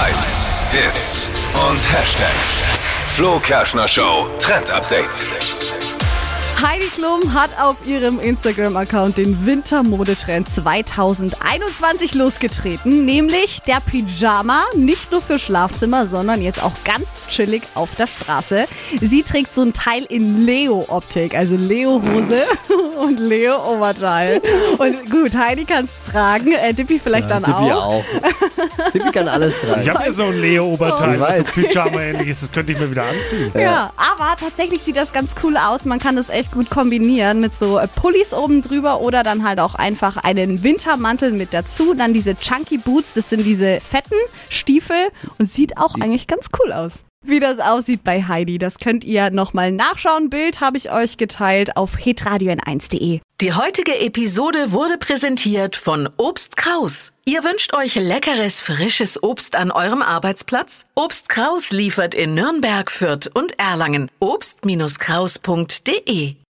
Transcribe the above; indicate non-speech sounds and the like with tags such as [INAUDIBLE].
Hypes, Hits und Hashtags. Flo Kerschner Show Trend Update. Heidi Klum hat auf ihrem Instagram-Account den Wintermodetrend 2021 losgetreten, nämlich der Pyjama, nicht nur für Schlafzimmer, sondern jetzt auch ganz chillig auf der Straße. Sie trägt so ein Teil in Leo-Optik, also Leo-Hose [LAUGHS] und Leo-Oberteil. Und gut, Heidi kann es tragen, äh, Dippy vielleicht dann Tippi auch. auch. [LAUGHS] [LAUGHS] Tippi kann alles tragen. Ich habe ja so ein Leo-Oberteil, Ich was so. Pyjama-ähnlich ist. Das könnte ich mir wieder anziehen. Ja, aber tatsächlich sieht das ganz cool aus. Man kann das echt gut kombinieren mit so äh, Pullis oben drüber oder dann halt auch einfach einen Wintermantel mit dazu. Dann diese Chunky Boots, das sind diese fetten Stiefel und sieht auch eigentlich ganz cool aus. Wie das aussieht bei Heidi, das könnt ihr nochmal nachschauen. Bild habe ich euch geteilt auf hitradio1.de. Die heutige Episode wurde präsentiert von Obst Kraus. Ihr wünscht euch leckeres, frisches Obst an eurem Arbeitsplatz? Obst Kraus liefert in Nürnberg, Fürth und Erlangen. Obst-Kraus.de